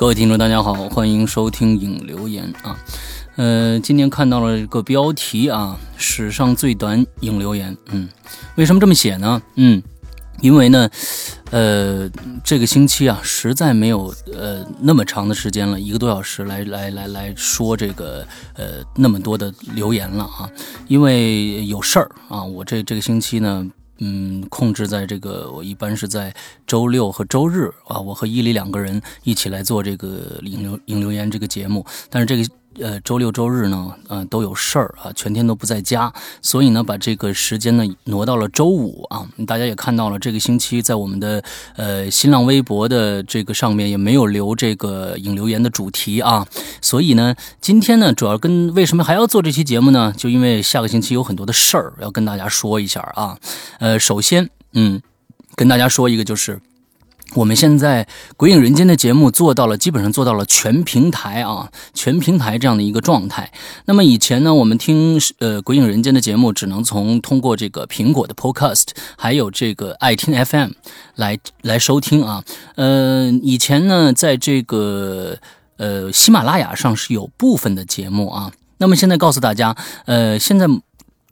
各位听众，大家好，欢迎收听影留言啊。呃，今天看到了一个标题啊，史上最短影留言。嗯，为什么这么写呢？嗯，因为呢，呃，这个星期啊，实在没有呃那么长的时间了，一个多小时来来来来说这个呃那么多的留言了啊，因为有事儿啊，我这这个星期呢。嗯，控制在这个，我一般是在周六和周日啊，我和伊犁两个人一起来做这个引流引留言这个节目，但是这个。呃，周六周日呢，呃，都有事儿啊，全天都不在家，所以呢，把这个时间呢挪到了周五啊。大家也看到了，这个星期在我们的呃新浪微博的这个上面也没有留这个引留言的主题啊。所以呢，今天呢，主要跟为什么还要做这期节目呢？就因为下个星期有很多的事儿要跟大家说一下啊。呃，首先，嗯，跟大家说一个就是。我们现在《鬼影人间》的节目做到了，基本上做到了全平台啊，全平台这样的一个状态。那么以前呢，我们听呃《鬼影人间》的节目，只能从通过这个苹果的 Podcast，还有这个爱听 FM 来来收听啊。呃，以前呢，在这个呃喜马拉雅上是有部分的节目啊。那么现在告诉大家，呃，现在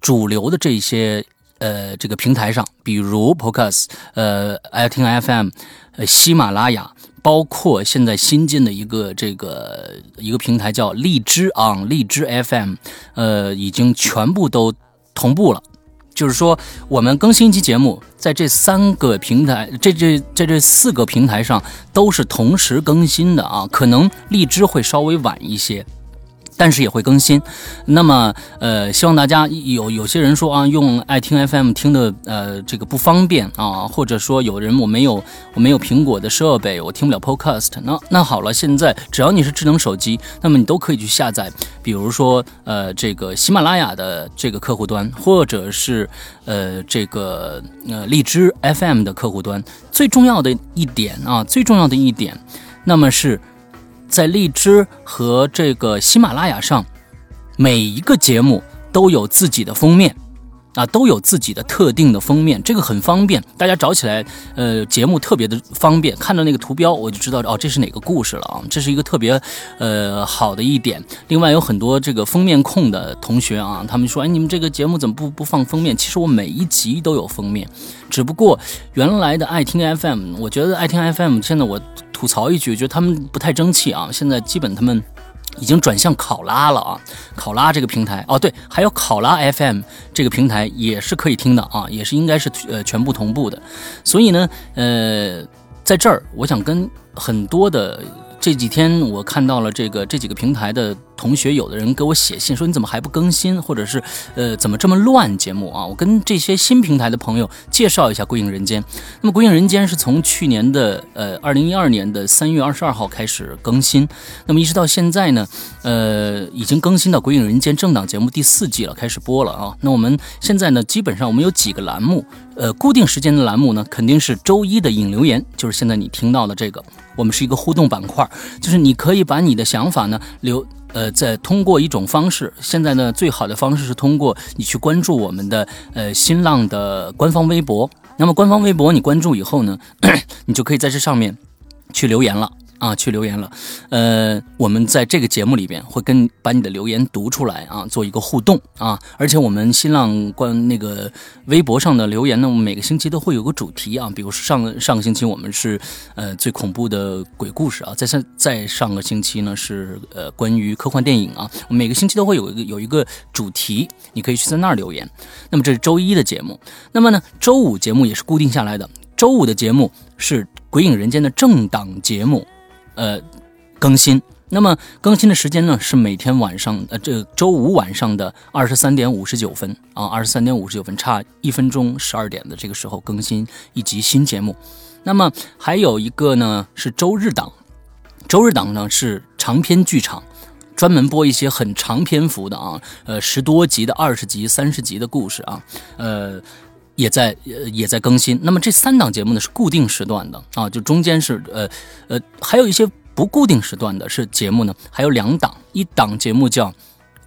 主流的这些呃这个平台上，比如 Podcast，呃爱听 FM。呃，喜马拉雅，包括现在新进的一个这个一个平台叫荔枝啊，荔枝 FM，呃，已经全部都同步了。就是说，我们更新一期节目，在这三个平台，这这在这四个平台上都是同时更新的啊，可能荔枝会稍微晚一些。但是也会更新，那么呃，希望大家有有些人说啊，用爱听 FM 听的呃这个不方便啊，或者说有人我没有我没有苹果的设备，我听不了 Podcast。那那好了，现在只要你是智能手机，那么你都可以去下载，比如说呃这个喜马拉雅的这个客户端，或者是呃这个呃荔枝 FM 的客户端。最重要的一点啊，最重要的一点，那么是。在荔枝和这个喜马拉雅上，每一个节目都有自己的封面，啊，都有自己的特定的封面，这个很方便，大家找起来，呃，节目特别的方便，看到那个图标我就知道，哦，这是哪个故事了啊，这是一个特别，呃，好的一点。另外有很多这个封面控的同学啊，他们说，哎，你们这个节目怎么不不放封面？其实我每一集都有封面，只不过原来的爱听 FM，我觉得爱听 FM 现在我。吐槽一句，觉得他们不太争气啊！现在基本他们已经转向考拉了啊，考拉这个平台哦，对，还有考拉 FM 这个平台也是可以听的啊，也是应该是呃全部同步的。所以呢，呃，在这儿我想跟很多的这几天我看到了这个这几个平台的。同学，有的人给我写信说你怎么还不更新，或者是呃怎么这么乱节目啊？我跟这些新平台的朋友介绍一下《归影人间》。那么《归影人间》是从去年的呃二零一二年的三月二十二号开始更新，那么一直到现在呢，呃已经更新到《归影人间》正档节目第四季了，开始播了啊。那我们现在呢，基本上我们有几个栏目，呃固定时间的栏目呢，肯定是周一的引留言，就是现在你听到的这个，我们是一个互动板块，就是你可以把你的想法呢留。呃，在通过一种方式，现在呢，最好的方式是通过你去关注我们的呃新浪的官方微博。那么官方微博你关注以后呢，你就可以在这上面去留言了。啊，去留言了，呃，我们在这个节目里边会跟把你的留言读出来啊，做一个互动啊，而且我们新浪关那个微博上的留言呢，我们每个星期都会有个主题啊，比如说上上个星期我们是呃最恐怖的鬼故事啊，在上在上个星期呢是呃关于科幻电影啊，我们每个星期都会有一个有一个主题，你可以去在那儿留言。那么这是周一的节目，那么呢周五节目也是固定下来的，周五的节目是鬼影人间的正档节目。呃，更新。那么更新的时间呢？是每天晚上，呃，这周五晚上的二十三点五十九分啊，二十三点五十九分，差一分钟，十二点的这个时候更新一集新节目。那么还有一个呢，是周日档。周日档呢是长篇剧场，专门播一些很长篇幅的啊，呃，十多集的、二十集、三十集的故事啊，呃。也在呃也在更新，那么这三档节目呢是固定时段的啊，就中间是呃呃还有一些不固定时段的是节目呢，还有两档，一档节目叫《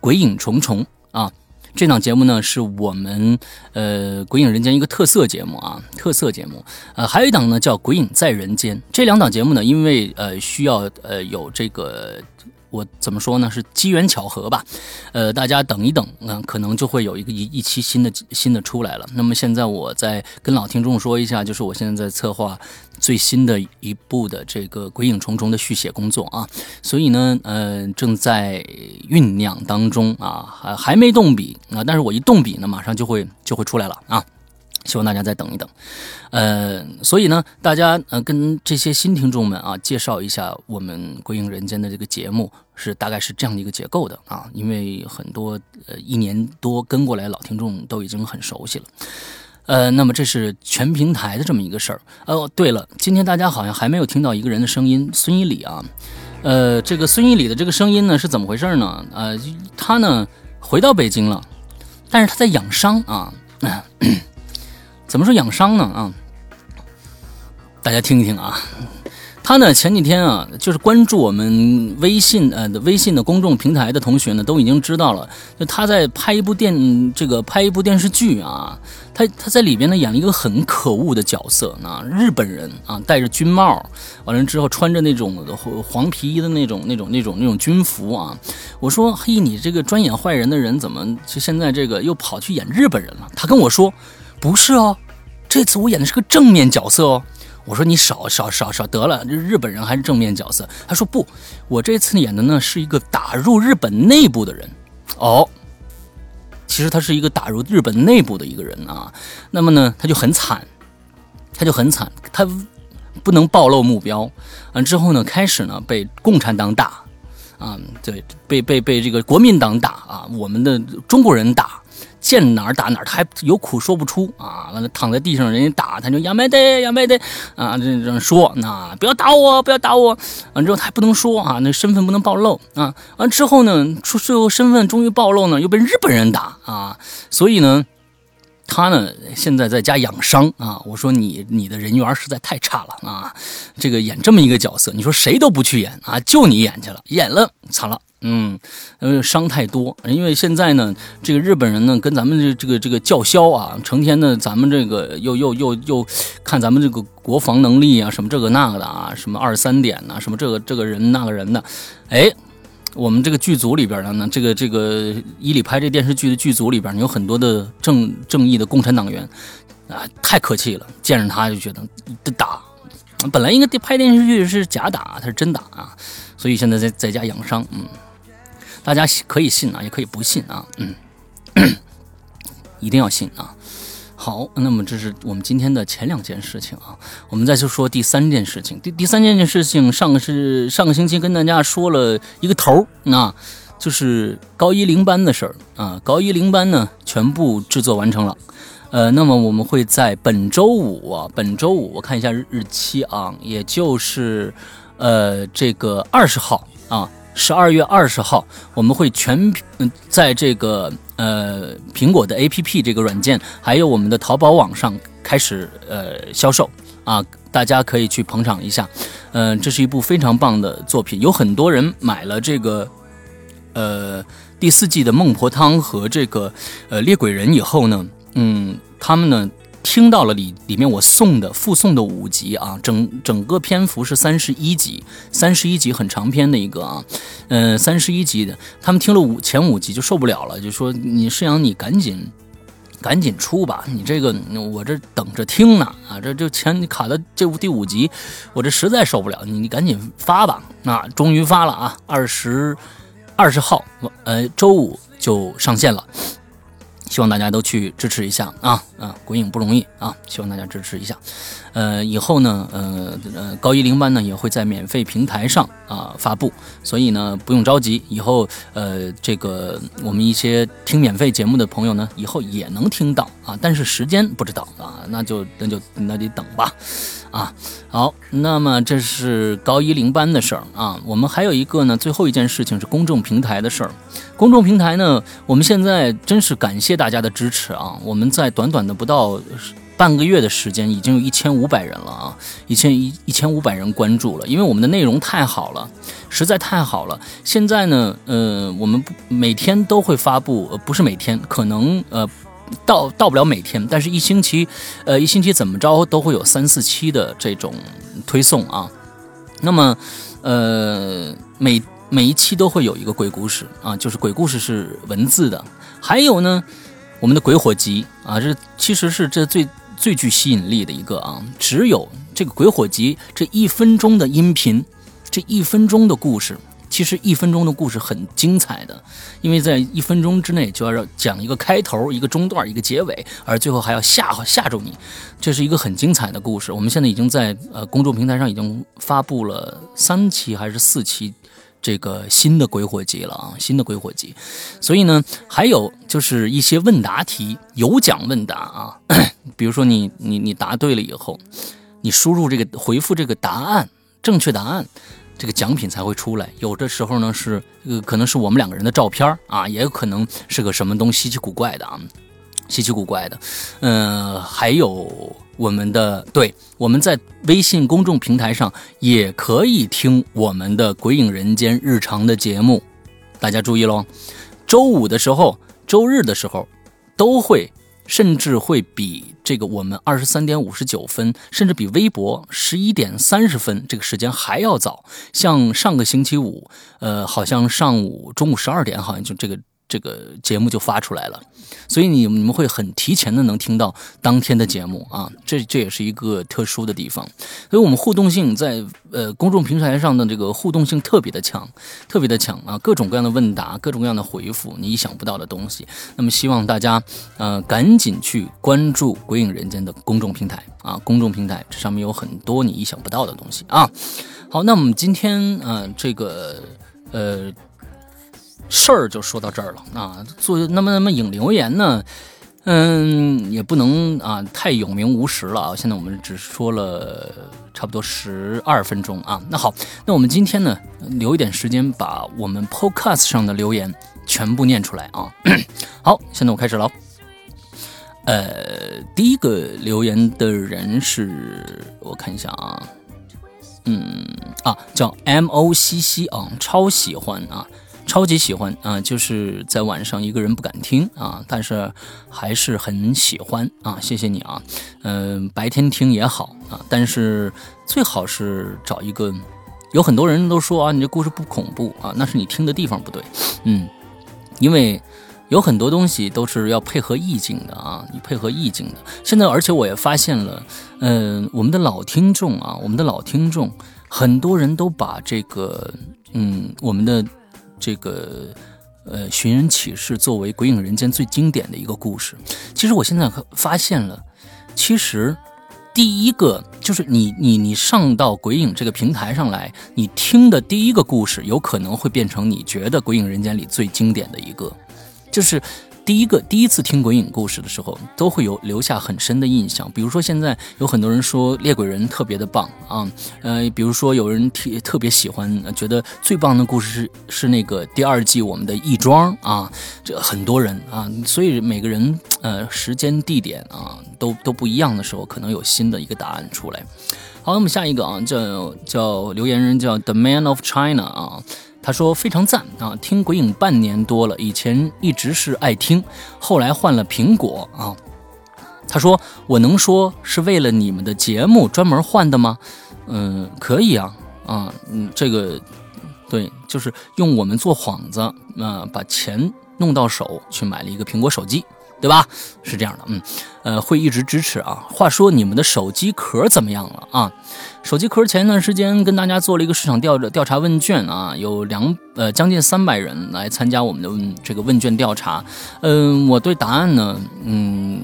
鬼影重重》啊，这档节目呢是我们呃《鬼影人间》一个特色节目啊，特色节目。呃，还有一档呢叫《鬼影在人间》。这两档节目呢，因为呃需要呃有这个。我怎么说呢？是机缘巧合吧，呃，大家等一等，那可能就会有一个一一期新的新的出来了。那么现在我再跟老听众说一下，就是我现在在策划最新的一部的这个《鬼影重重》的续写工作啊，所以呢，呃，正在酝酿当中啊，还还没动笔啊，但是我一动笔呢，马上就会就会出来了啊。希望大家再等一等，呃，所以呢，大家呃跟这些新听众们啊介绍一下我们《归影人间》的这个节目是大概是这样的一个结构的啊，因为很多呃一年多跟过来老听众都已经很熟悉了，呃，那么这是全平台的这么一个事儿。哦，对了，今天大家好像还没有听到一个人的声音，孙一礼啊，呃，这个孙一礼的这个声音呢是怎么回事呢？呃，他呢回到北京了，但是他在养伤啊。怎么说养伤呢？啊，大家听一听啊。他呢前几天啊，就是关注我们微信呃微信的公众平台的同学呢，都已经知道了。就他在拍一部电这个拍一部电视剧啊，他他在里边呢演了一个很可恶的角色啊，日本人啊，戴着军帽，完了之后穿着那种黄皮衣的那种那种那种那种军服啊。我说嘿，你这个专演坏人的人，怎么就现在这个又跑去演日本人了？他跟我说。不是哦，这次我演的是个正面角色哦。我说你少少少少得了，日本人还是正面角色。他说不，我这次演的呢是一个打入日本内部的人。哦，其实他是一个打入日本内部的一个人啊。那么呢，他就很惨，他就很惨，他不能暴露目标。完之后呢，开始呢被共产党打啊，对，被被被这个国民党打啊，我们的中国人打。见哪儿打哪儿，他还有苦说不出啊！完了躺在地上，人家打他就杨梅的杨梅的啊，这这样说那不要打我，不要打我。完之后他还不能说啊，那身份不能暴露啊。完之后呢，出最后身份终于暴露呢，又被日本人打啊，所以呢。他呢，现在在家养伤啊！我说你，你的人缘实在太差了啊！这个演这么一个角色，你说谁都不去演啊，就你演去了，演了惨了，嗯，呃，伤太多。因为现在呢，这个日本人呢，跟咱们这这个这个叫嚣啊，成天呢，咱们这个又又又又看咱们这个国防能力啊，什么这个那个的啊，什么二三点呐，什么这个这个人那个人的，哎。我们这个剧组里边呢，这个这个伊里拍这电视剧的剧组里边有很多的正正义的共产党员，啊，太可气了！见着他就觉得得打，本来应该拍电视剧是假打，他是真打啊，所以现在在在家养伤，嗯，大家可以信啊，也可以不信啊，嗯，一定要信啊。好，那么这是我们今天的前两件事情啊，我们再就说第三件事情。第第三件事情，上个是上个星期跟大家说了一个头儿，那就是高一零班的事儿啊。高一零班呢，全部制作完成了，呃，那么我们会在本周五啊，本周五我看一下日日期啊，也就是呃这个二十号啊，十二月二十号，我们会全嗯在这个。呃，苹果的 APP 这个软件，还有我们的淘宝网上开始呃销售啊，大家可以去捧场一下。嗯，这是一部非常棒的作品，有很多人买了这个呃第四季的《孟婆汤》和这个呃《猎鬼人》以后呢，嗯，他们呢。听到了里里面我送的附送的五集啊，整整个篇幅是三十一集，三十一集很长篇的一个啊，嗯，三十一集的，他们听了五前五集就受不了了，就说你世阳你赶紧赶紧出吧，你这个我这等着听呢啊，这就前卡的这第五集，我这实在受不了，你你赶紧发吧，啊，终于发了啊，二十二十号呃周五就上线了。希望大家都去支持一下啊啊！鬼影不容易啊，希望大家支持一下。呃，以后呢，呃呃，高一零班呢也会在免费平台上啊发布，所以呢不用着急。以后呃，这个我们一些听免费节目的朋友呢，以后也能听到啊，但是时间不知道啊，那就那就那得等吧。啊，好，那么这是高一零班的事儿啊。我们还有一个呢，最后一件事情是公众平台的事儿。公众平台呢，我们现在真是感谢大家的支持啊。我们在短短的不到半个月的时间，已经有一千五百人了啊，一千一一千五百人关注了，因为我们的内容太好了，实在太好了。现在呢，呃，我们每天都会发布，呃，不是每天，可能呃。到到不了每天，但是一星期，呃，一星期怎么着都会有三四期的这种推送啊。那么，呃，每每一期都会有一个鬼故事啊，就是鬼故事是文字的。还有呢，我们的鬼火集啊，这其实是这最最具吸引力的一个啊。只有这个鬼火集这一分钟的音频，这一分钟的故事。其实一分钟的故事很精彩的，因为在一分钟之内就要讲一个开头、一个中段、一个结尾，而最后还要吓吓住你，这是一个很精彩的故事。我们现在已经在呃公众平台上已经发布了三期还是四期这个新的鬼火集了啊，新的鬼火集。所以呢，还有就是一些问答题，有奖问答啊，比如说你你你答对了以后，你输入这个回复这个答案，正确答案。这个奖品才会出来，有的时候呢是呃可能是我们两个人的照片啊，也有可能是个什么东西稀奇古怪的啊，稀奇古怪的，嗯，还有我们的对，我们在微信公众平台上也可以听我们的《鬼影人间》日常的节目，大家注意喽，周五的时候、周日的时候都会。甚至会比这个我们二十三点五十九分，甚至比微博十一点三十分这个时间还要早。像上个星期五，呃，好像上午中午十二点，好像就这个。这个节目就发出来了，所以你你们会很提前的能听到当天的节目啊，这这也是一个特殊的地方，所以我们互动性在呃公众平台上的这个互动性特别的强，特别的强啊，各种各样的问答，各种各样的回复，你意想不到的东西。那么希望大家呃赶紧去关注《鬼影人间》的公众平台啊，公众平台这上面有很多你意想不到的东西啊。好，那我们今天呃这个呃。事儿就说到这儿了啊！做那么那么影留言呢，嗯，也不能啊太有名无实了啊。现在我们只说了差不多十二分钟啊。那好，那我们今天呢留一点时间把我们 Podcast 上的留言全部念出来啊。好，现在我开始了。呃，第一个留言的人是我看一下啊，嗯啊叫 M O C C 啊，超喜欢啊。超级喜欢啊！就是在晚上一个人不敢听啊，但是还是很喜欢啊！谢谢你啊，嗯，白天听也好啊，但是最好是找一个。有很多人都说啊，你这故事不恐怖啊，那是你听的地方不对，嗯，因为有很多东西都是要配合意境的啊，你配合意境的。现在，而且我也发现了，嗯，我们的老听众啊，我们的老听众，很多人都把这个，嗯，我们的。这个呃，寻人启事作为《鬼影人间》最经典的一个故事，其实我现在发现了，其实第一个就是你你你上到鬼影这个平台上来，你听的第一个故事，有可能会变成你觉得《鬼影人间》里最经典的一个，就是。第一个第一次听鬼影故事的时候，都会有留下很深的印象。比如说，现在有很多人说猎鬼人特别的棒啊，呃，比如说有人特特别喜欢，觉得最棒的故事是是那个第二季我们的亦庄啊，这很多人啊，所以每个人呃时间地点啊都都不一样的时候，可能有新的一个答案出来。好，那么下一个啊，叫叫留言人叫 The Man of China 啊。他说非常赞啊，听鬼影半年多了，以前一直是爱听，后来换了苹果啊。他说我能说是为了你们的节目专门换的吗？嗯，可以啊啊，嗯，这个对，就是用我们做幌子啊，把钱弄到手去买了一个苹果手机。对吧？是这样的，嗯，呃，会一直支持啊。话说你们的手机壳怎么样了啊？手机壳前一段时间跟大家做了一个市场调调查问卷啊，有两呃将近三百人来参加我们的这个问卷调查。嗯，我对答案呢，嗯。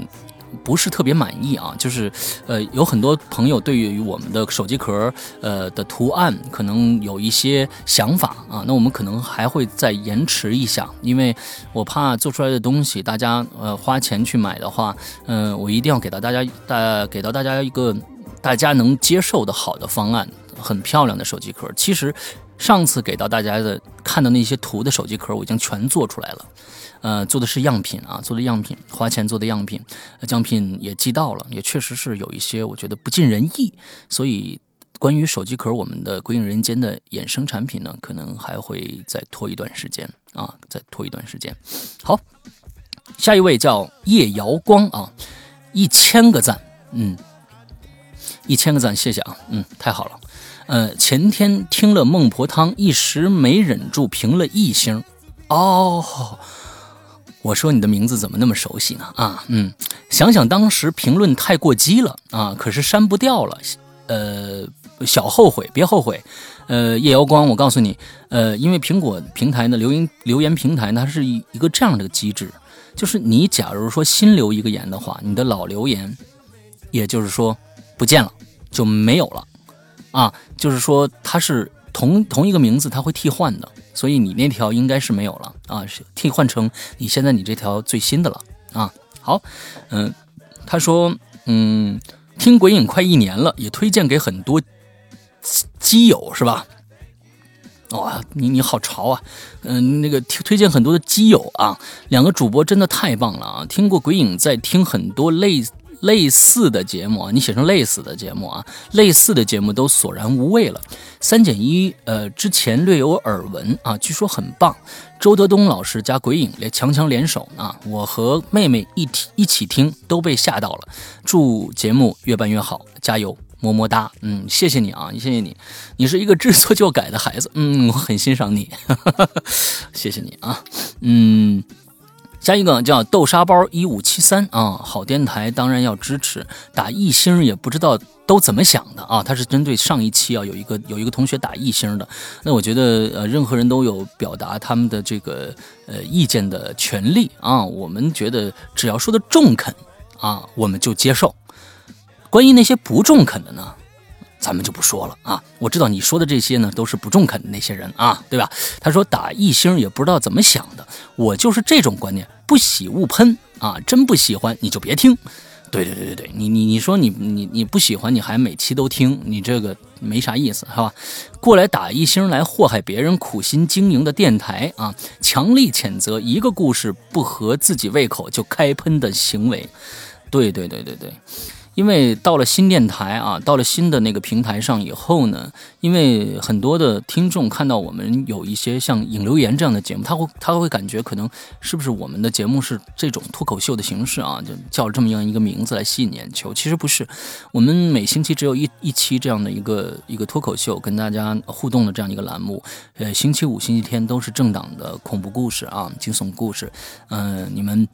不是特别满意啊，就是，呃，有很多朋友对于我们的手机壳，呃的图案可能有一些想法啊，那我们可能还会再延迟一下，因为我怕做出来的东西大家呃花钱去买的话，嗯，我一定要给到大家大给到大家一个大家能接受的好的方案。很漂亮的手机壳。其实上次给到大家的看的那些图的手机壳，我已经全做出来了。呃，做的是样品啊，做的样品，花钱做的样品，奖品也寄到了，也确实是有一些我觉得不尽人意。所以关于手机壳，我们的《鬼影人间》的衍生产品呢，可能还会再拖一段时间啊，再拖一段时间。好，下一位叫叶瑶光啊，一千个赞，嗯。一千个赞，谢谢啊，嗯，太好了，呃，前天听了孟婆汤，一时没忍住评了一星，哦，我说你的名字怎么那么熟悉呢？啊，嗯，想想当时评论太过激了啊，可是删不掉了，呃，小后悔，别后悔，呃，叶瑶光，我告诉你，呃，因为苹果平台的留言留言平台，它是一一个这样的机制，就是你假如说新留一个言的话，你的老留言，也就是说。不见了，就没有了，啊，就是说它是同同一个名字，它会替换的，所以你那条应该是没有了啊，是替换成你现在你这条最新的了啊。好，嗯，他说，嗯，听鬼影快一年了，也推荐给很多基友是吧？哇，你你好潮啊，嗯，那个推推荐很多的基友啊，两个主播真的太棒了啊，听过鬼影，在听很多类。类似的节目啊，你写成类似的节目啊，类似的节目都索然无味了。三减一，呃，之前略有耳闻啊，据说很棒。周德东老师加鬼影连强强联手啊，我和妹妹一起一起听都被吓到了。祝节目越办越好，加油，么么哒。嗯，谢谢你啊，谢谢你，你是一个知错就改的孩子。嗯，我很欣赏你，谢谢你啊。嗯。下一个叫豆沙包一五七三啊，好电台当然要支持，打一星也不知道都怎么想的啊。他是针对上一期啊，有一个有一个同学打一星的，那我觉得呃，任何人都有表达他们的这个呃意见的权利啊。我们觉得只要说的中肯啊，我们就接受。关于那些不中肯的呢？咱们就不说了啊！我知道你说的这些呢，都是不中肯的那些人啊，对吧？他说打一星也不知道怎么想的，我就是这种观念，不喜勿喷啊！真不喜欢你就别听。对对对对对，你你你说你你你不喜欢你还每期都听，你这个没啥意思，是吧？过来打一星来祸害别人苦心经营的电台啊！强力谴责一个故事不合自己胃口就开喷的行为。对对对对对。因为到了新电台啊，到了新的那个平台上以后呢，因为很多的听众看到我们有一些像影留言这样的节目，他会他会感觉可能是不是我们的节目是这种脱口秀的形式啊，就叫这么样一个名字来吸引眼球。其实不是，我们每星期只有一一期这样的一个一个脱口秀跟大家互动的这样一个栏目。呃，星期五、星期天都是正档的恐怖故事啊，惊悚故事。嗯，你们。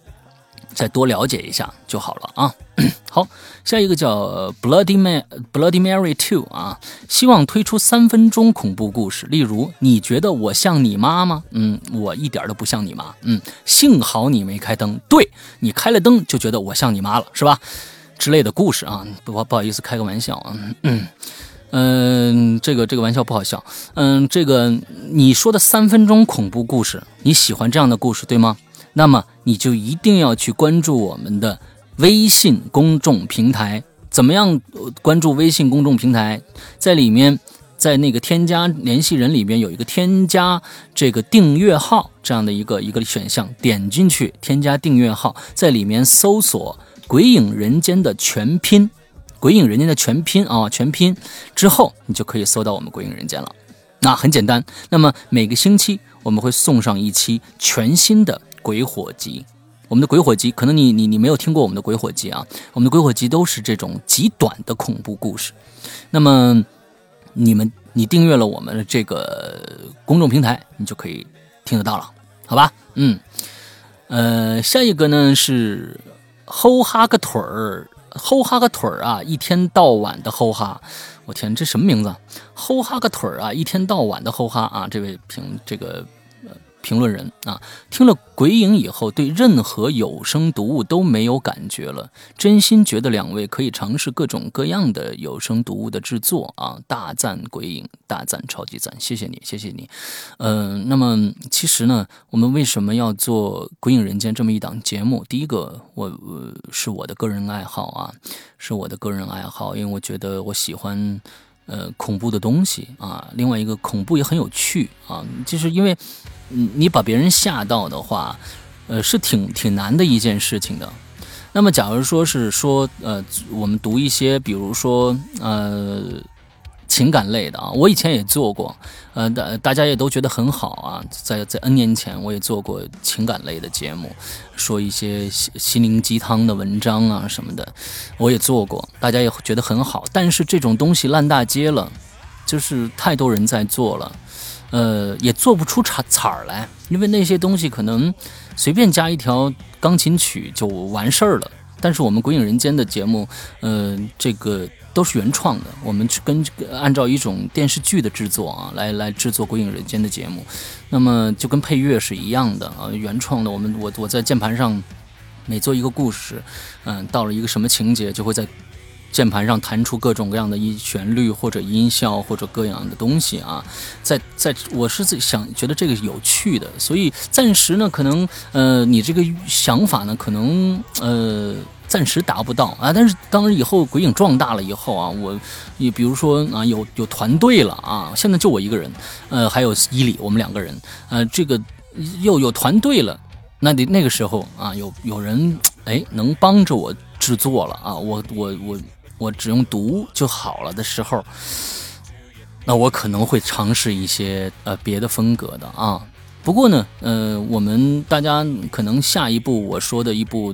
再多了解一下就好了啊。好，下一个叫 Bloody Man Bloody Mary Two 啊，希望推出三分钟恐怖故事，例如你觉得我像你妈吗？嗯，我一点都不像你妈。嗯，幸好你没开灯，对你开了灯就觉得我像你妈了，是吧？之类的故事啊，不不好意思，开个玩笑啊。嗯嗯，这个这个玩笑不好笑。嗯，这个你说的三分钟恐怖故事，你喜欢这样的故事对吗？那么你就一定要去关注我们的微信公众平台。怎么样关注微信公众平台？在里面，在那个添加联系人里边有一个添加这个订阅号这样的一个一个选项，点进去添加订阅号，在里面搜索“鬼影人间”的全拼，“鬼影人间”的全拼啊，全拼之后，你就可以搜到我们“鬼影人间”了。那很简单。那么每个星期我们会送上一期全新的。鬼火集，我们的鬼火集，可能你你你没有听过我们的鬼火集啊，我们的鬼火集都是这种极短的恐怖故事。那么你们你订阅了我们的这个公众平台，你就可以听得到了，好吧？嗯，呃，下一个呢是吼哈个腿儿，吼哈个腿儿啊，一天到晚的吼哈，我天，这什么名字？吼哈个腿儿啊，一天到晚的吼哈啊，这位评这个。评论人啊，听了鬼影以后，对任何有声读物都没有感觉了。真心觉得两位可以尝试各种各样的有声读物的制作啊！大赞鬼影，大赞超级赞，谢谢你，谢谢你。嗯，那么其实呢，我们为什么要做《鬼影人间》这么一档节目？第一个，我是我的个人爱好啊，是我的个人爱好，因为我觉得我喜欢。呃恐怖的东西啊，另外一个恐怖也很有趣啊，就是因为嗯你把别人吓到的话，呃是挺挺难的一件事情的。那么假如说是说呃我们读一些，比如说呃。情感类的啊，我以前也做过，呃，大大家也都觉得很好啊。在在 N 年前，我也做过情感类的节目，说一些心心灵鸡汤的文章啊什么的，我也做过，大家也觉得很好。但是这种东西烂大街了，就是太多人在做了，呃，也做不出彩彩儿来，因为那些东西可能随便加一条钢琴曲就完事儿了。但是我们《鬼影人间》的节目，呃，这个。都是原创的，我们跟按照一种电视剧的制作啊，来来制作《鬼影人间》的节目，那么就跟配乐是一样的啊，原创的。我们我我在键盘上每做一个故事，嗯，到了一个什么情节，就会在键盘上弹出各种各样的音旋律或者音效或者各样的东西啊，在在我是自己想觉得这个有趣的，所以暂时呢，可能呃，你这个想法呢，可能呃。暂时达不到啊，但是当然以后鬼影壮大了以后啊，我，你比如说啊，有有团队了啊，现在就我一个人，呃，还有伊里，我们两个人，呃，这个又有团队了，那得那个时候啊，有有人哎能帮着我制作了啊，我我我我只用读就好了的时候，那我可能会尝试一些呃别的风格的啊。不过呢，呃，我们大家可能下一步我说的一部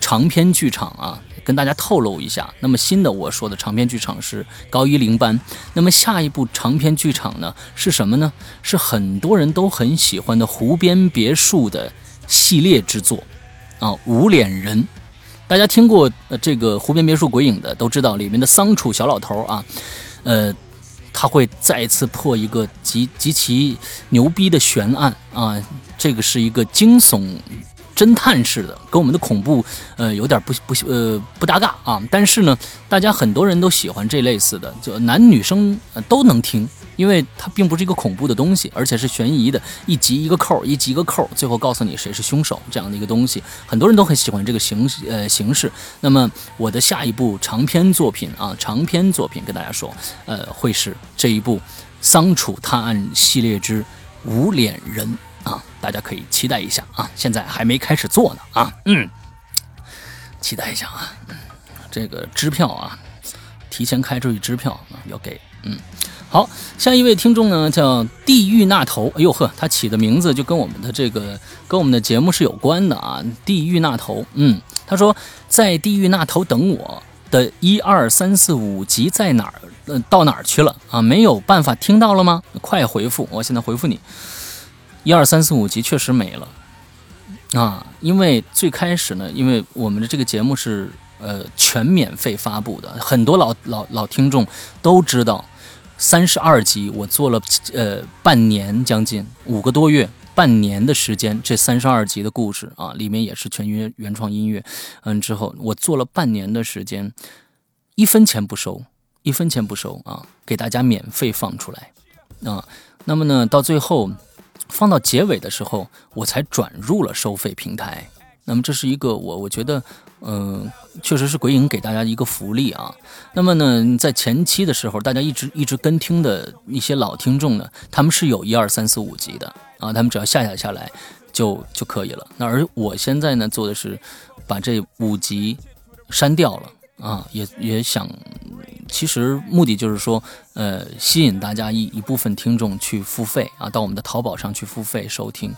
长篇剧场啊，跟大家透露一下。那么新的我说的长篇剧场是高一零班。那么下一部长篇剧场呢是什么呢？是很多人都很喜欢的湖边别墅的系列之作啊，无脸人。大家听过呃这个湖边别墅鬼影的都知道，里面的桑楚小老头啊，呃。他会再一次破一个极极其牛逼的悬案啊！这个是一个惊悚侦探式的，跟我们的恐怖呃有点不不呃不搭嘎啊。但是呢，大家很多人都喜欢这类似的，就男女生都能听。因为它并不是一个恐怖的东西，而且是悬疑的，一集一个扣，一集一个扣，最后告诉你谁是凶手这样的一个东西，很多人都很喜欢这个形呃形式。那么我的下一部长篇作品啊，长篇作品跟大家说，呃，会是这一部《桑楚探案系列之无脸人》啊，大家可以期待一下啊，现在还没开始做呢啊，嗯，期待一下啊，这个支票啊，提前开出去支票啊，要给，嗯。好，下一位听众呢叫地狱那头，哎呦呵，他起的名字就跟我们的这个跟我们的节目是有关的啊。地狱那头，嗯，他说在地狱那头等我的一二三四五集在哪儿？呃，到哪儿去了啊？没有办法听到了吗？快回复，我现在回复你。一二三四五集确实没了啊，因为最开始呢，因为我们的这个节目是呃全免费发布的，很多老老老听众都知道。三十二集，我做了呃半年，将近五个多月，半年的时间。这三十二集的故事啊，里面也是全原原创音乐。嗯，之后我做了半年的时间，一分钱不收，一分钱不收啊，给大家免费放出来啊。那么呢，到最后放到结尾的时候，我才转入了收费平台。那么这是一个我我觉得。嗯，确实是鬼影给大家一个福利啊。那么呢，在前期的时候，大家一直一直跟听的一些老听众呢，他们是有一二三四五集的啊，他们只要下载下来就就可以了。那而我现在呢，做的是把这五集删掉了啊，也也想，其实目的就是说，呃，吸引大家一一部分听众去付费啊，到我们的淘宝上去付费收听。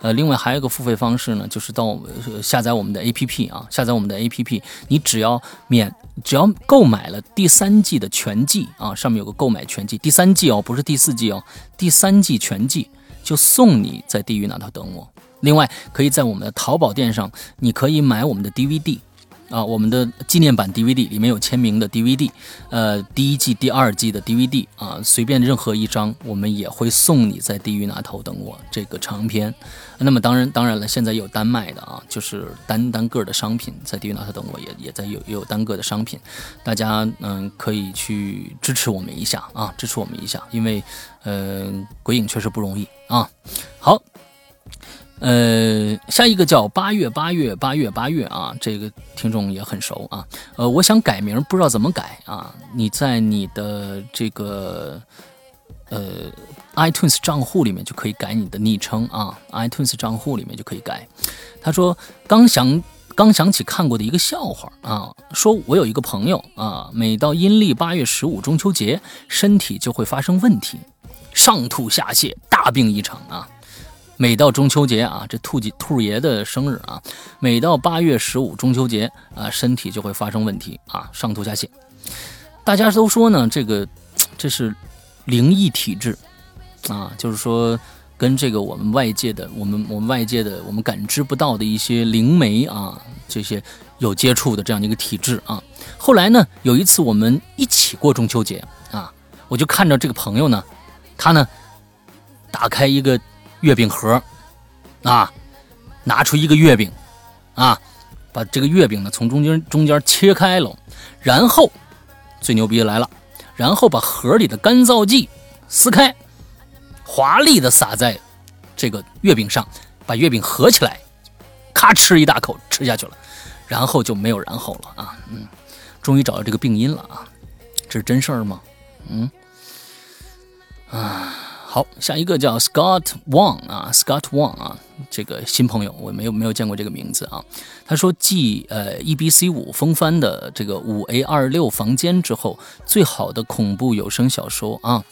呃，另外还有一个付费方式呢，就是到我们下载我们的 APP 啊，下载我们的 APP，你只要免，只要购买了第三季的全季啊，上面有个购买全季，第三季哦，不是第四季哦，第三季全季就送你在地狱那头等我。另外，可以在我们的淘宝店上，你可以买我们的 DVD。啊，我们的纪念版 DVD 里面有签名的 DVD，呃，第一季、第二季的 DVD 啊，随便任何一张，我们也会送你在地狱那头等我这个长篇。那么当然，当然了，现在有单卖的啊，就是单单个的商品，在地狱那头等我也也在有也有单个的商品，大家嗯可以去支持我们一下啊，支持我们一下，因为呃，鬼影确实不容易啊。好。呃，下一个叫八月八月八月八月啊，这个听众也很熟啊。呃，我想改名，不知道怎么改啊。你在你的这个呃 iTunes 账户里面就可以改你的昵称啊，iTunes 账户里面就可以改。他说刚想刚想起看过的一个笑话啊，说我有一个朋友啊，每到阴历八月十五中秋节，身体就会发生问题，上吐下泻，大病一场啊。每到中秋节啊，这兔兔爷的生日啊，每到八月十五中秋节啊，身体就会发生问题啊，上吐下泻。大家都说呢，这个这是灵异体质啊，就是说跟这个我们外界的、我们我们外界的、我们感知不到的一些灵媒啊，这些有接触的这样的一个体质啊。后来呢，有一次我们一起过中秋节啊，我就看着这个朋友呢，他呢打开一个。月饼盒，啊，拿出一个月饼，啊，把这个月饼呢从中间中间切开了，然后最牛逼的来了，然后把盒里的干燥剂撕开，华丽的撒在这个月饼上，把月饼合起来，咔哧一大口吃下去了，然后就没有然后了啊，嗯，终于找到这个病因了啊，这是真事儿吗？嗯，啊。好，下一个叫 Scott Wang 啊，Scott Wang 啊，这个新朋友我没有没有见过这个名字啊。他说继呃 E B C 五风帆的这个五 A 二六房间之后，最好的恐怖有声小说啊，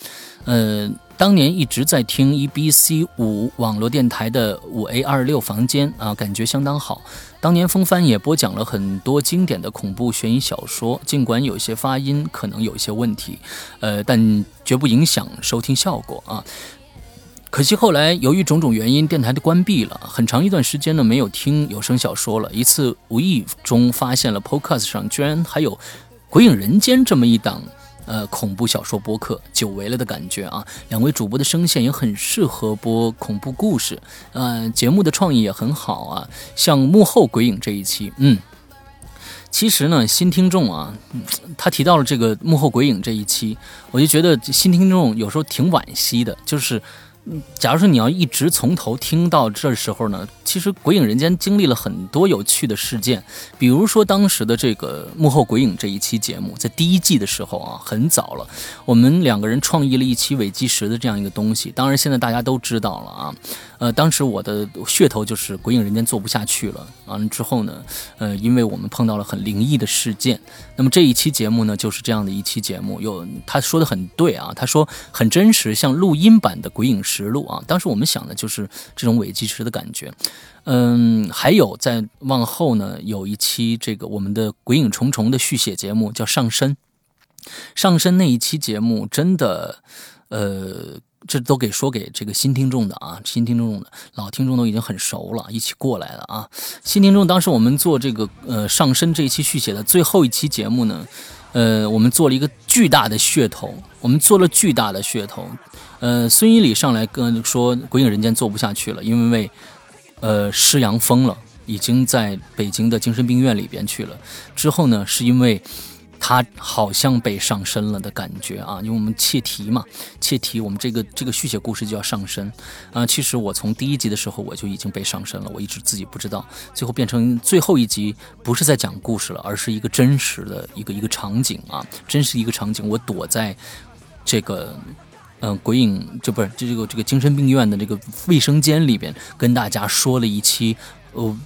呃。当年一直在听 E B C 五网络电台的五 A 二六房间啊，感觉相当好。当年风帆也播讲了很多经典的恐怖悬疑小说，尽管有些发音可能有一些问题，呃，但绝不影响收听效果啊。可惜后来由于种种原因，电台的关闭了，很长一段时间呢没有听有声小说了。一次无意中发现了 Podcast 上居然还有《鬼影人间》这么一档。呃，恐怖小说播客久违了的感觉啊！两位主播的声线也很适合播恐怖故事，呃，节目的创意也很好啊。像幕后鬼影这一期，嗯，其实呢，新听众啊，他提到了这个幕后鬼影这一期，我就觉得新听众有时候挺惋惜的，就是。假如说你要一直从头听到这时候呢，其实《鬼影人间》经历了很多有趣的事件，比如说当时的这个幕后鬼影这一期节目，在第一季的时候啊，很早了，我们两个人创意了一期伪计时的这样一个东西。当然，现在大家都知道了啊。呃，当时我的噱头就是《鬼影人间》做不下去了。完了之后呢，呃，因为我们碰到了很灵异的事件，那么这一期节目呢，就是这样的一期节目。有他说的很对啊，他说很真实，像录音版的《鬼影实录》啊。当时我们想的就是这种伪纪实的感觉。嗯，还有在往后呢，有一期这个我们的《鬼影重重》的续写节目叫《上身》，上身那一期节目真的，呃。这都给说给这个新听众的啊，新听众的老听众都已经很熟了，一起过来了啊。新听众当时我们做这个呃上身这一期续写的最后一期节目呢，呃，我们做了一个巨大的噱头，我们做了巨大的噱头。呃，孙一礼上来跟说《鬼影人间》做不下去了，因为呃施阳疯了，已经在北京的精神病院里边去了。之后呢，是因为。他好像被上身了的感觉啊，因为我们切题嘛，切题，我们这个这个续写故事就要上身啊。其实我从第一集的时候我就已经被上身了，我一直自己不知道，最后变成最后一集不是在讲故事了，而是一个真实的一个一个场景啊，真实一个场景，我躲在这个嗯鬼影就不是这个这个精神病院的这个卫生间里边，跟大家说了一期哦。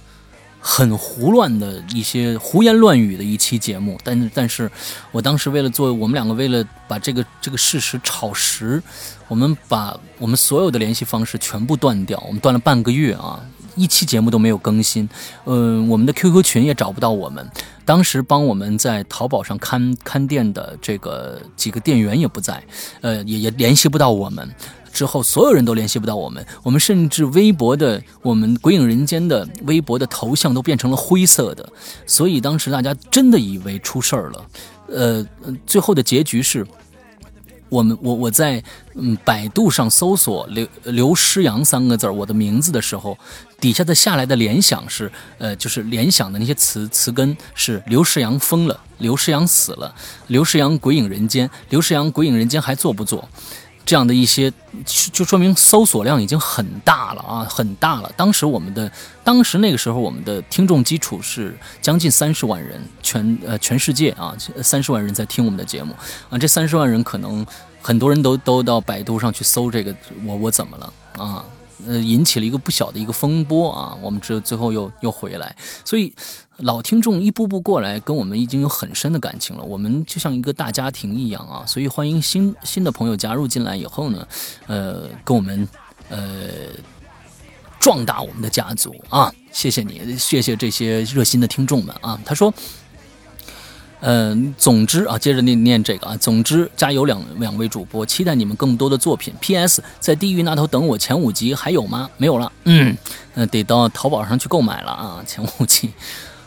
很胡乱的一些胡言乱语的一期节目，但但是，我当时为了做我们两个为了把这个这个事实炒实，我们把我们所有的联系方式全部断掉，我们断了半个月啊，一期节目都没有更新，嗯，我们的 QQ 群也找不到我们，当时帮我们在淘宝上看看店的这个几个店员也不在，呃，也也联系不到我们。之后，所有人都联系不到我们，我们甚至微博的我们鬼影人间的微博的头像都变成了灰色的，所以当时大家真的以为出事儿了。呃，最后的结局是，我们我我在嗯百度上搜索刘刘诗阳三个字我的名字的时候，底下的下来的联想是，呃，就是联想的那些词词根是刘诗阳疯了，刘诗阳死了，刘诗阳鬼影人间，刘诗阳鬼影人间还做不做？这样的一些，就说明搜索量已经很大了啊，很大了。当时我们的，当时那个时候我们的听众基础是将近三十万人，全呃全世界啊，三十万人在听我们的节目啊。这三十万人可能很多人都都到百度上去搜这个我我怎么了啊？呃，引起了一个不小的一个风波啊。我们这最后又又回来，所以。老听众一步步过来，跟我们已经有很深的感情了。我们就像一个大家庭一样啊，所以欢迎新新的朋友加入进来以后呢，呃，跟我们呃壮大我们的家族啊！谢谢你，谢谢这些热心的听众们啊！他说，嗯，总之啊，接着念念这个啊，总之加油两两位主播，期待你们更多的作品。P.S. 在地狱那头等我前五集还有吗？没有了，嗯，呃，得到淘宝上去购买了啊，前五集。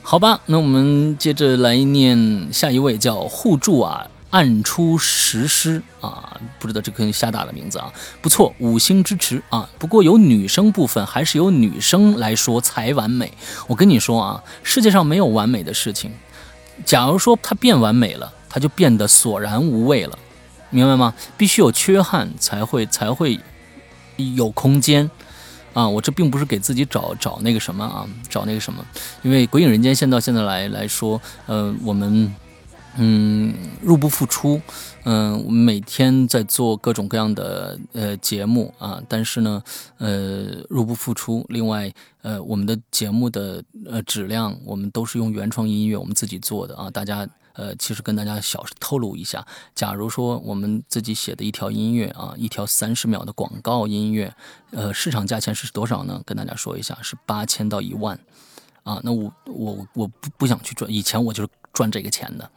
好吧，那我们接着来念下一位，叫互助啊，暗出石狮啊，不知道这个瞎打的名字啊，不错，五星支持啊。不过有女生部分，还是由女生来说才完美。我跟你说啊，世界上没有完美的事情。假如说它变完美了，它就变得索然无味了，明白吗？必须有缺憾才会才会有空间。啊，我这并不是给自己找找那个什么啊，找那个什么，因为《鬼影人间》现到现在来来说，呃，我们嗯入不敷出，嗯，我们每天在做各种各样的呃节目啊，但是呢，呃，入不敷出。另外，呃，我们的节目的呃质量，我们都是用原创音乐，我们自己做的啊，大家。呃，其实跟大家小透露一下，假如说我们自己写的一条音乐啊，一条三十秒的广告音乐，呃，市场价钱是多少呢？跟大家说一下，是八千到一万，啊，那我我我不不想去赚，以前我就是赚这个钱的。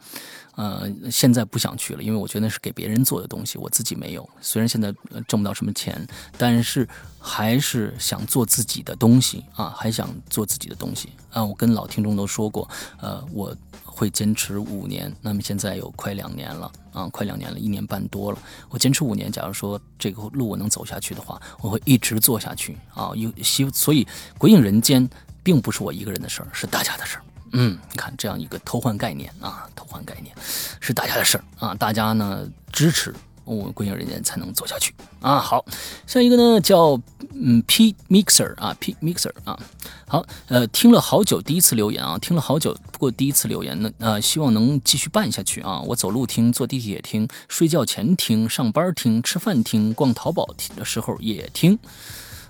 呃，现在不想去了，因为我觉得那是给别人做的东西，我自己没有。虽然现在挣不到什么钱，但是还是想做自己的东西啊，还想做自己的东西啊。我跟老听众都说过，呃，我会坚持五年。那么现在有快两年了啊，快两年了，一年半多了。我坚持五年，假如说这个路我能走下去的话，我会一直做下去啊。有希，所以鬼影人间并不是我一个人的事儿，是大家的事儿。嗯，你看这样一个偷换概念啊，偷换概念是大家的事儿啊，大家呢支持我鬼影人间才能走下去啊。好，下一个呢叫嗯 P Mixer 啊 P Mixer 啊，好呃听了好久第一次留言啊，听了好久不过第一次留言呢呃希望能继续办下去啊。我走路听，坐地铁听，睡觉前听，上班听，吃饭听，逛淘宝的时候也听。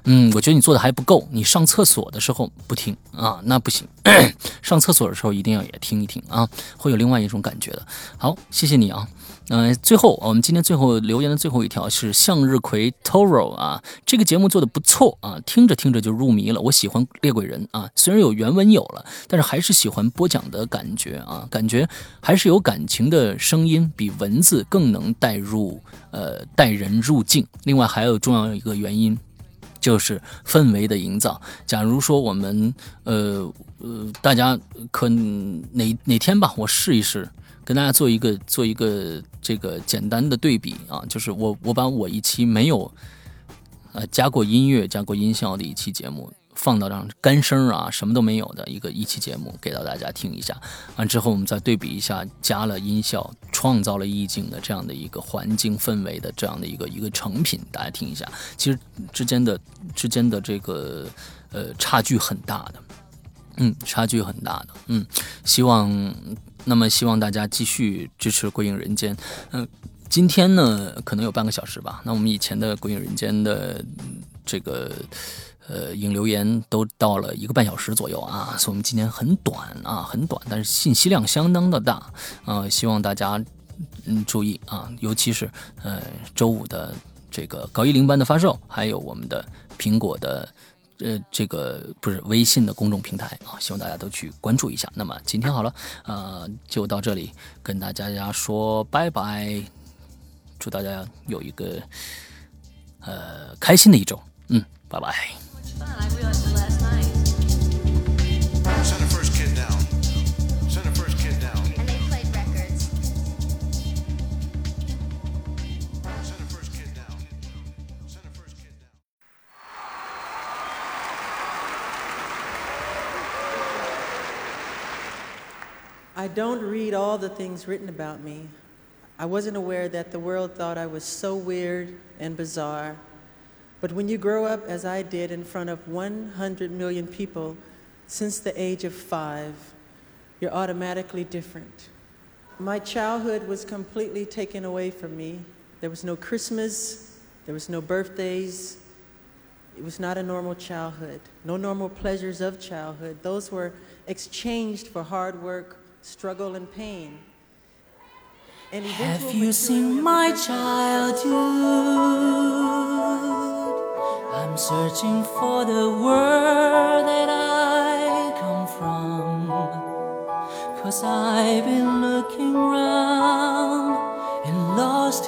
嗯，我觉得你做的还不够。你上厕所的时候不听啊，那不行。上厕所的时候一定要也听一听啊，会有另外一种感觉的。好，谢谢你啊。嗯，最后我们今天最后留言的最后一条是向日葵 Toro 啊，这个节目做的不错啊，听着听着就入迷了。我喜欢猎鬼人啊，虽然有原文有了，但是还是喜欢播讲的感觉啊，感觉还是有感情的声音比文字更能带入呃带人入境。另外还有重要一个原因。就是氛围的营造。假如说我们，呃呃，大家可哪哪天吧，我试一试，跟大家做一个做一个这个简单的对比啊。就是我我把我一期没有，呃，加过音乐、加过音效的一期节目。放到让干声啊，什么都没有的一个一期节目，给到大家听一下。完之后，我们再对比一下，加了音效，创造了意境的这样的一个环境氛围的这样的一个一个成品，大家听一下。其实之间的之间的这个呃差距很大的，嗯，差距很大的，嗯。希望那么希望大家继续支持《归影人间》。嗯，今天呢可能有半个小时吧。那我们以前的《鬼影人间》的这个。呃，引留言都到了一个半小时左右啊，所以我们今天很短啊，很短，但是信息量相当的大啊，希望大家嗯注意啊，尤其是呃周五的这个高一零班的发售，还有我们的苹果的呃这个不是微信的公众平台啊，希望大家都去关注一下。那么今天好了，呃，就到这里跟大家说拜拜，祝大家有一个呃开心的一周，嗯，拜拜。I realized last night. I don't read all the things written about me. I wasn't aware that the world thought I was so weird and bizarre. But when you grow up, as I did, in front of 100 million people since the age of five, you're automatically different. My childhood was completely taken away from me. There was no Christmas, there was no birthdays. It was not a normal childhood, no normal pleasures of childhood. Those were exchanged for hard work, struggle, and pain. And Have you seen my childhood? I'm searching for the world that I come from. Cause I've been looking around and lost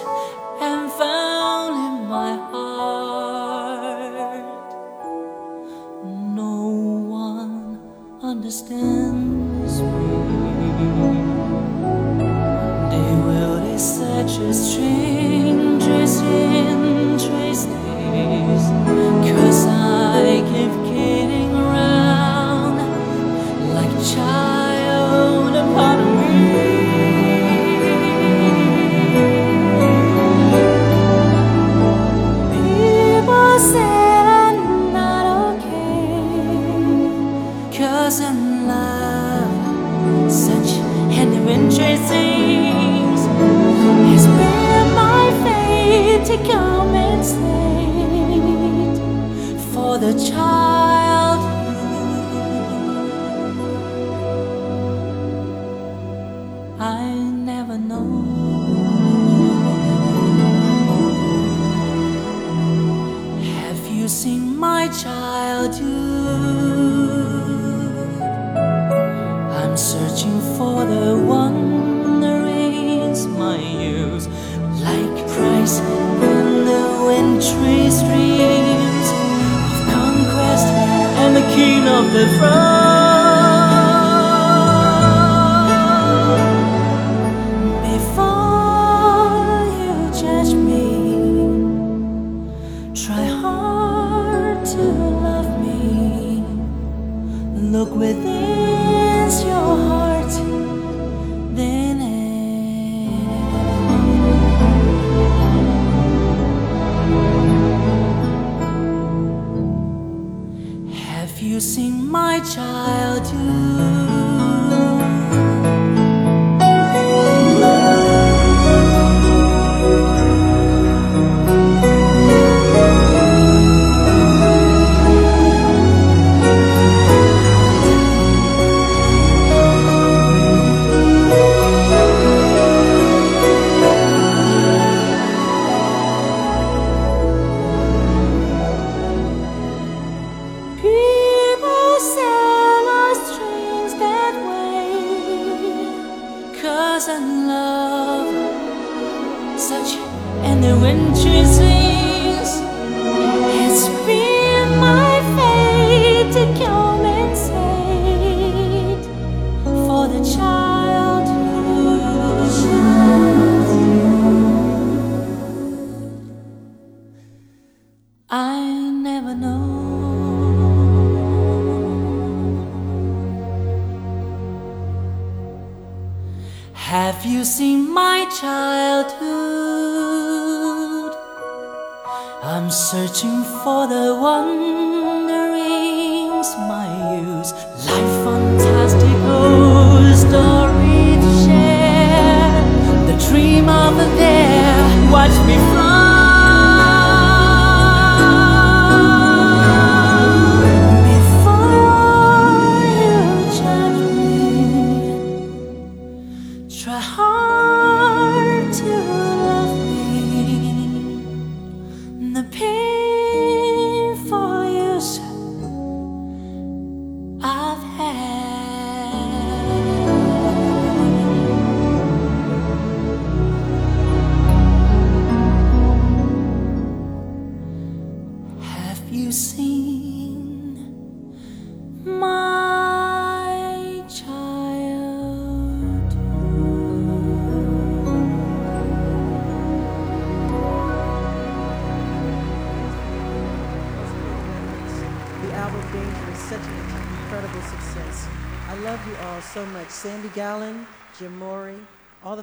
and found in my heart. No one understands me. They will is such a stranger's interest eyes a child.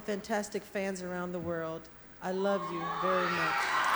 Fantastic fans around the world, I love you very much.